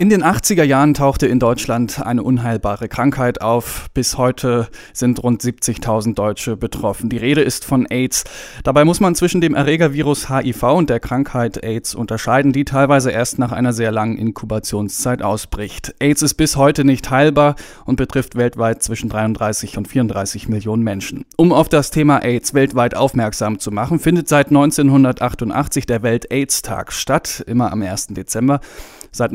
In den 80er Jahren tauchte in Deutschland eine unheilbare Krankheit auf. Bis heute sind rund 70.000 Deutsche betroffen. Die Rede ist von AIDS. Dabei muss man zwischen dem Erregervirus HIV und der Krankheit AIDS unterscheiden, die teilweise erst nach einer sehr langen Inkubationszeit ausbricht. AIDS ist bis heute nicht heilbar und betrifft weltweit zwischen 33 und 34 Millionen Menschen. Um auf das Thema AIDS weltweit aufmerksam zu machen, findet seit 1988 der Welt-AIDS-Tag statt, immer am 1. Dezember. Seit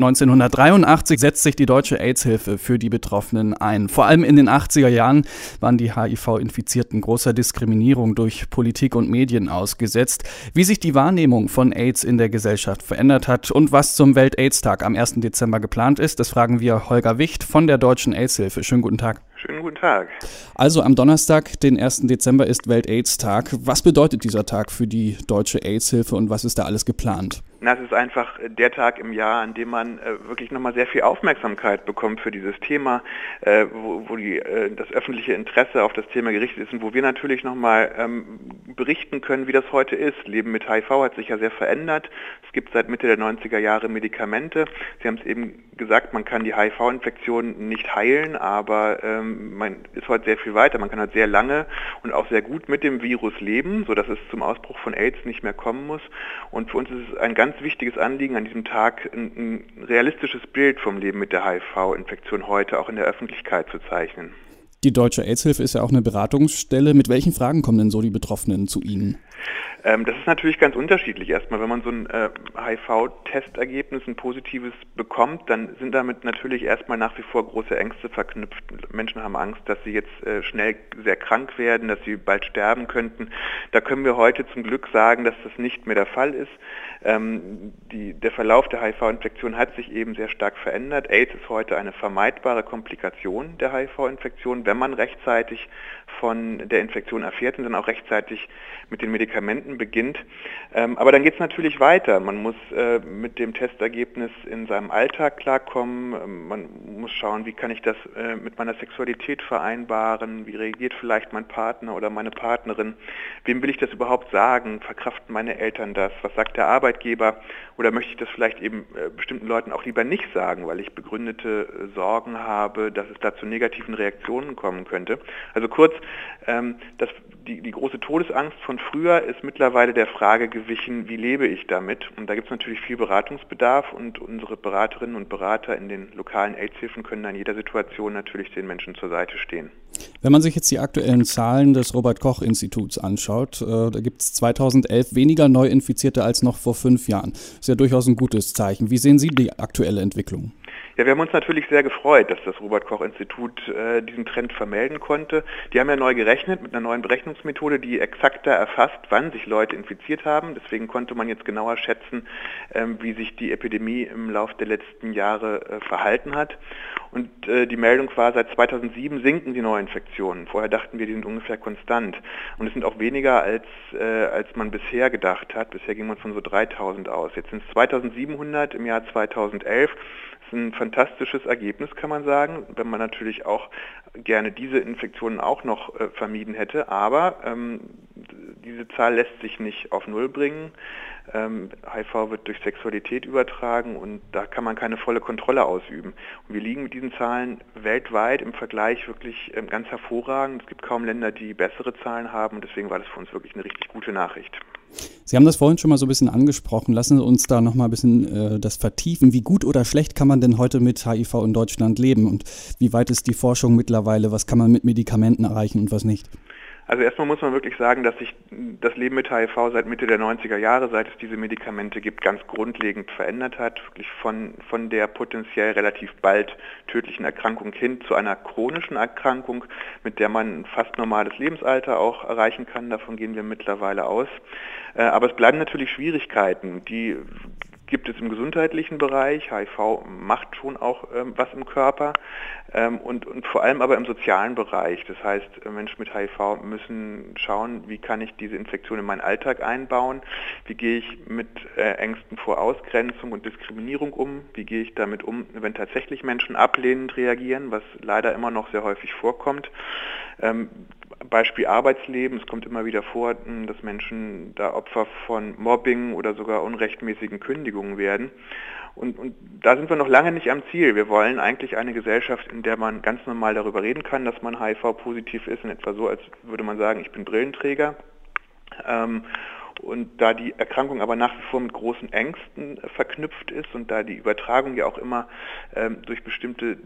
1983 setzt sich die Deutsche AIDS-Hilfe für die Betroffenen ein. Vor allem in den 80er Jahren waren die HIV-Infizierten großer Diskriminierung durch Politik und Medien ausgesetzt. Wie sich die Wahrnehmung von AIDS in der Gesellschaft verändert hat und was zum Welt-AIDS-Tag am 1. Dezember geplant ist, das fragen wir Holger Wicht von der Deutschen AIDS-Hilfe. Schönen guten Tag. Schönen guten Tag. Also am Donnerstag, den 1. Dezember, ist Welt-AIDS-Tag. Was bedeutet dieser Tag für die Deutsche AIDS-Hilfe und was ist da alles geplant? Na, es ist einfach der Tag im Jahr, an dem man äh, wirklich nochmal sehr viel Aufmerksamkeit bekommt für dieses Thema, äh, wo, wo die, äh, das öffentliche Interesse auf das Thema gerichtet ist und wo wir natürlich nochmal ähm, berichten können, wie das heute ist. Leben mit HIV hat sich ja sehr verändert. Es gibt seit Mitte der 90er Jahre Medikamente. Sie haben es eben gesagt, man kann die HIV-Infektion nicht heilen, aber ähm, man ist heute sehr viel weiter. Man kann halt sehr lange und auch sehr gut mit dem Virus leben, sodass es zum Ausbruch von AIDS nicht mehr kommen muss. Und für uns ist es ein ganz wichtiges Anliegen an diesem Tag, ein, ein realistisches Bild vom Leben mit der HIV-Infektion heute auch in der Öffentlichkeit zu zeichnen. Die Deutsche AIDS-Hilfe ist ja auch eine Beratungsstelle. Mit welchen Fragen kommen denn so die Betroffenen zu Ihnen? Ähm, das ist natürlich ganz unterschiedlich. Erstmal, wenn man so ein äh, HIV-Testergebnis, ein positives bekommt, dann sind damit natürlich erstmal nach wie vor große Ängste verknüpft. Menschen haben Angst, dass sie jetzt äh, schnell sehr krank werden, dass sie bald sterben könnten. Da können wir heute zum Glück sagen, dass das nicht mehr der Fall ist. Ähm, die, der Verlauf der HIV-Infektion hat sich eben sehr stark verändert. AIDS ist heute eine vermeidbare Komplikation der HIV-Infektion, wenn man rechtzeitig von der Infektion erfährt und dann auch rechtzeitig mit den Medikamenten beginnt. Ähm, aber dann geht es natürlich weiter. Man muss äh, mit dem Testergebnis in seinem Alltag klarkommen. Ähm, man muss schauen, wie kann ich das äh, mit meiner Sexualität vereinbaren? Wie reagiert vielleicht mein Partner oder meine Partnerin? Wem will ich das überhaupt sagen? Verkraften meine Eltern das? Was sagt der Arbeitgeber? Oder möchte ich das vielleicht eben äh, bestimmten Leuten auch lieber nicht sagen, weil ich begründete Sorgen habe, dass es da zu negativen Reaktionen kommen könnte? Also kurz, ähm, das, die, die große Todesangst von früher ist mittlerweile der Frage gewichen, wie lebe ich damit? Und da gibt es natürlich viel Beratungsbedarf und unsere Beraterinnen und Berater in den lokalen AIDS-Hilfen können in jeder Situation natürlich den Menschen zur Seite stehen. Wenn man sich jetzt die aktuellen Zahlen des Robert-Koch-Instituts anschaut, äh, da gibt es 2011 weniger Neuinfizierte als noch vor fünf Jahren. Das ist ja durchaus ein gutes Zeichen. Wie sehen Sie die aktuelle Entwicklung? Ja, wir haben uns natürlich sehr gefreut, dass das Robert-Koch-Institut äh, diesen Trend vermelden konnte. Die haben ja neu gerechnet mit einer neuen Berechnungsmethode, die exakter erfasst, wann sich Leute infiziert haben. Deswegen konnte man jetzt genauer schätzen, ähm, wie sich die Epidemie im Laufe der letzten Jahre äh, verhalten hat. Und äh, die Meldung war, seit 2007 sinken die Neuinfektionen. Vorher dachten wir, die sind ungefähr konstant. Und es sind auch weniger, als, äh, als man bisher gedacht hat. Bisher ging man von so 3000 aus. Jetzt sind es 2700 im Jahr 2011 ist ein fantastisches Ergebnis, kann man sagen, wenn man natürlich auch gerne diese Infektionen auch noch äh, vermieden hätte. Aber ähm, diese Zahl lässt sich nicht auf Null bringen. Ähm, HIV wird durch Sexualität übertragen und da kann man keine volle Kontrolle ausüben. Und wir liegen mit diesen Zahlen weltweit im Vergleich wirklich ähm, ganz hervorragend. Es gibt kaum Länder, die bessere Zahlen haben und deswegen war das für uns wirklich eine richtig gute Nachricht. Sie haben das vorhin schon mal so ein bisschen angesprochen. Lassen Sie uns da noch mal ein bisschen äh, das vertiefen. Wie gut oder schlecht kann man denn heute mit HIV in Deutschland leben und wie weit ist die Forschung mittlerweile? Was kann man mit Medikamenten erreichen und was nicht? Also erstmal muss man wirklich sagen, dass sich das Leben mit HIV seit Mitte der 90er Jahre, seit es diese Medikamente gibt, ganz grundlegend verändert hat. Wirklich von, von der potenziell relativ bald tödlichen Erkrankung hin zu einer chronischen Erkrankung, mit der man fast normales Lebensalter auch erreichen kann. Davon gehen wir mittlerweile aus. Äh, aber es bleiben natürlich Schwierigkeiten, die gibt es im gesundheitlichen Bereich. HIV macht schon auch ähm, was im Körper ähm, und, und vor allem aber im sozialen Bereich. Das heißt, äh, Menschen mit HIV müssen schauen, wie kann ich diese Infektion in meinen Alltag einbauen, wie gehe ich mit äh, Ängsten vor Ausgrenzung und Diskriminierung um, wie gehe ich damit um, wenn tatsächlich Menschen ablehnend reagieren, was leider immer noch sehr häufig vorkommt. Ähm, Beispiel Arbeitsleben. Es kommt immer wieder vor, dass Menschen da Opfer von Mobbing oder sogar unrechtmäßigen Kündigungen werden. Und, und, da sind wir noch lange nicht am Ziel. Wir wollen eigentlich eine Gesellschaft, in der man ganz normal darüber reden kann, dass man HIV-positiv ist, in etwa so, als würde man sagen, ich bin Brillenträger. Ähm, und da die Erkrankung aber nach wie vor mit großen Ängsten verknüpft ist und da die Übertragung ja auch immer ähm, durch bestimmte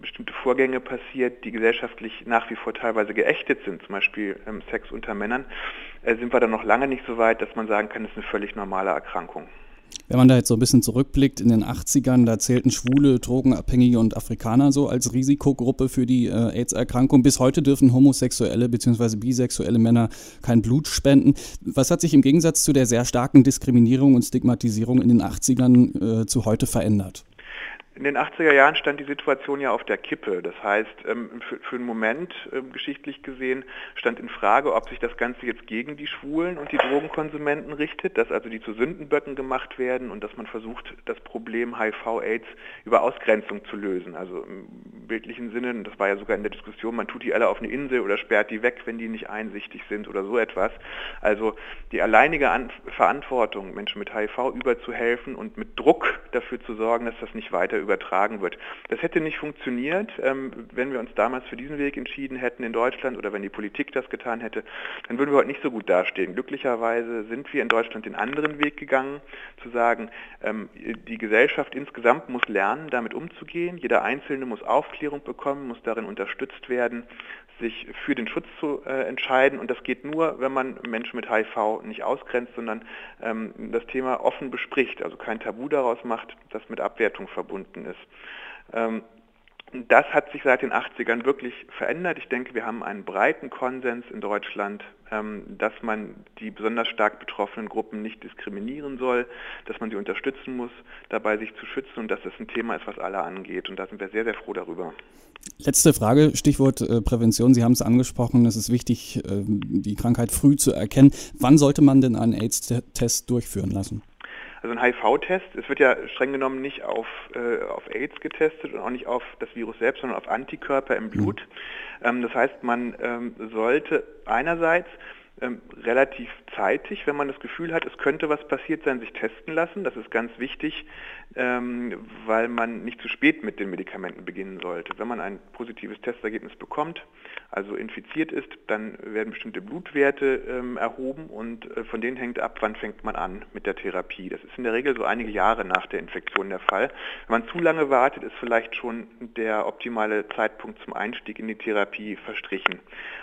bestimmte Vorgänge passiert, die gesellschaftlich nach wie vor teilweise geächtet sind, zum Beispiel ähm, Sex unter Männern, äh, sind wir dann noch lange nicht so weit, dass man sagen kann, es ist eine völlig normale Erkrankung. Wenn man da jetzt so ein bisschen zurückblickt, in den 80ern, da zählten Schwule, Drogenabhängige und Afrikaner so als Risikogruppe für die äh, AIDS-Erkrankung. Bis heute dürfen homosexuelle bzw. bisexuelle Männer kein Blut spenden. Was hat sich im Gegensatz zu der sehr starken Diskriminierung und Stigmatisierung in den 80ern äh, zu heute verändert? In den 80er Jahren stand die Situation ja auf der Kippe. Das heißt, ähm, für, einen Moment ähm, geschichtlich gesehen stand in Frage, ob sich das Ganze jetzt gegen die Schwulen und die Drogenkonsumenten richtet, dass also die zu Sündenböcken gemacht werden und dass man versucht, das Problem HIV-Aids über Ausgrenzung zu lösen. Also im bildlichen Sinne, das war ja sogar in der Diskussion, man tut die alle auf eine Insel oder sperrt die weg, wenn die nicht einsichtig sind oder so etwas. Also die alleinige An Verantwortung, Menschen mit HIV überzuhelfen und mit Druck dafür zu sorgen, dass das nicht weiter übertragen wird. Das hätte nicht funktioniert, ähm, wenn wir uns damals für diesen Weg entschieden hätten in Deutschland oder wenn die Politik das getan hätte, dann würden wir heute nicht so gut dastehen. Glücklicherweise sind wir in Deutschland den anderen Weg gegangen, zu sagen, ähm, die Gesellschaft insgesamt muss lernen, damit umzugehen. Jeder Einzelne muss Aufklärung bekommen, muss darin unterstützt werden, sich für den Schutz zu äh, entscheiden. Und das geht nur, wenn man Menschen mit HIV nicht ausgrenzt, sondern ähm, das Thema offen bespricht, also kein Tabu daraus macht, das mit Abwertung verbunden ist. Ähm, das hat sich seit den 80ern wirklich verändert. Ich denke, wir haben einen breiten Konsens in Deutschland, ähm, dass man die besonders stark betroffenen Gruppen nicht diskriminieren soll, dass man sie unterstützen muss, dabei sich zu schützen und dass das ein Thema ist, was alle angeht. Und da sind wir sehr, sehr froh darüber. Letzte Frage, Stichwort äh, Prävention. Sie haben es angesprochen, es ist wichtig, äh, die Krankheit früh zu erkennen. Wann sollte man denn einen AIDS-Test durchführen lassen? Also ein HIV-Test, es wird ja streng genommen nicht auf, äh, auf AIDS getestet und auch nicht auf das Virus selbst, sondern auf Antikörper im Blut. Mhm. Ähm, das heißt, man ähm, sollte einerseits ähm, relativ zeitig, wenn man das Gefühl hat, es könnte was passiert sein, sich testen lassen. Das ist ganz wichtig, ähm, weil man nicht zu spät mit den Medikamenten beginnen sollte. Wenn man ein positives Testergebnis bekommt, also infiziert ist, dann werden bestimmte Blutwerte ähm, erhoben und äh, von denen hängt ab, wann fängt man an mit der Therapie. Das ist in der Regel so einige Jahre nach der Infektion der Fall. Wenn man zu lange wartet, ist vielleicht schon der optimale Zeitpunkt zum Einstieg in die Therapie verstrichen.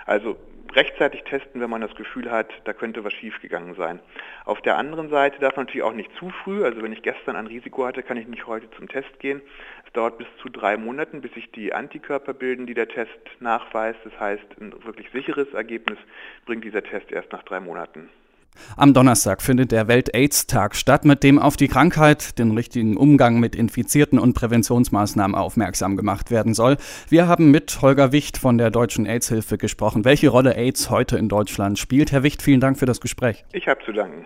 Also rechtzeitig testen, wenn man das Gefühl hat, da könnte was schiefgegangen sein. Auf der anderen Seite darf man natürlich auch nicht zu früh, also wenn ich gestern ein Risiko hatte, kann ich nicht heute zum Test gehen. Es dauert bis zu drei Monaten, bis sich die Antikörper bilden, die der Test nachweist. Das heißt, ein wirklich sicheres Ergebnis bringt dieser Test erst nach drei Monaten. Am Donnerstag findet der Welt-AIDS-Tag statt, mit dem auf die Krankheit, den richtigen Umgang mit Infizierten und Präventionsmaßnahmen aufmerksam gemacht werden soll. Wir haben mit Holger Wicht von der Deutschen AIDS-Hilfe gesprochen, welche Rolle AIDS heute in Deutschland spielt. Herr Wicht, vielen Dank für das Gespräch. Ich habe zu danken.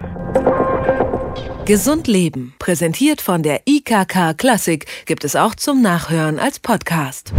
Gesund Leben, präsentiert von der IKK Klassik, gibt es auch zum Nachhören als Podcast.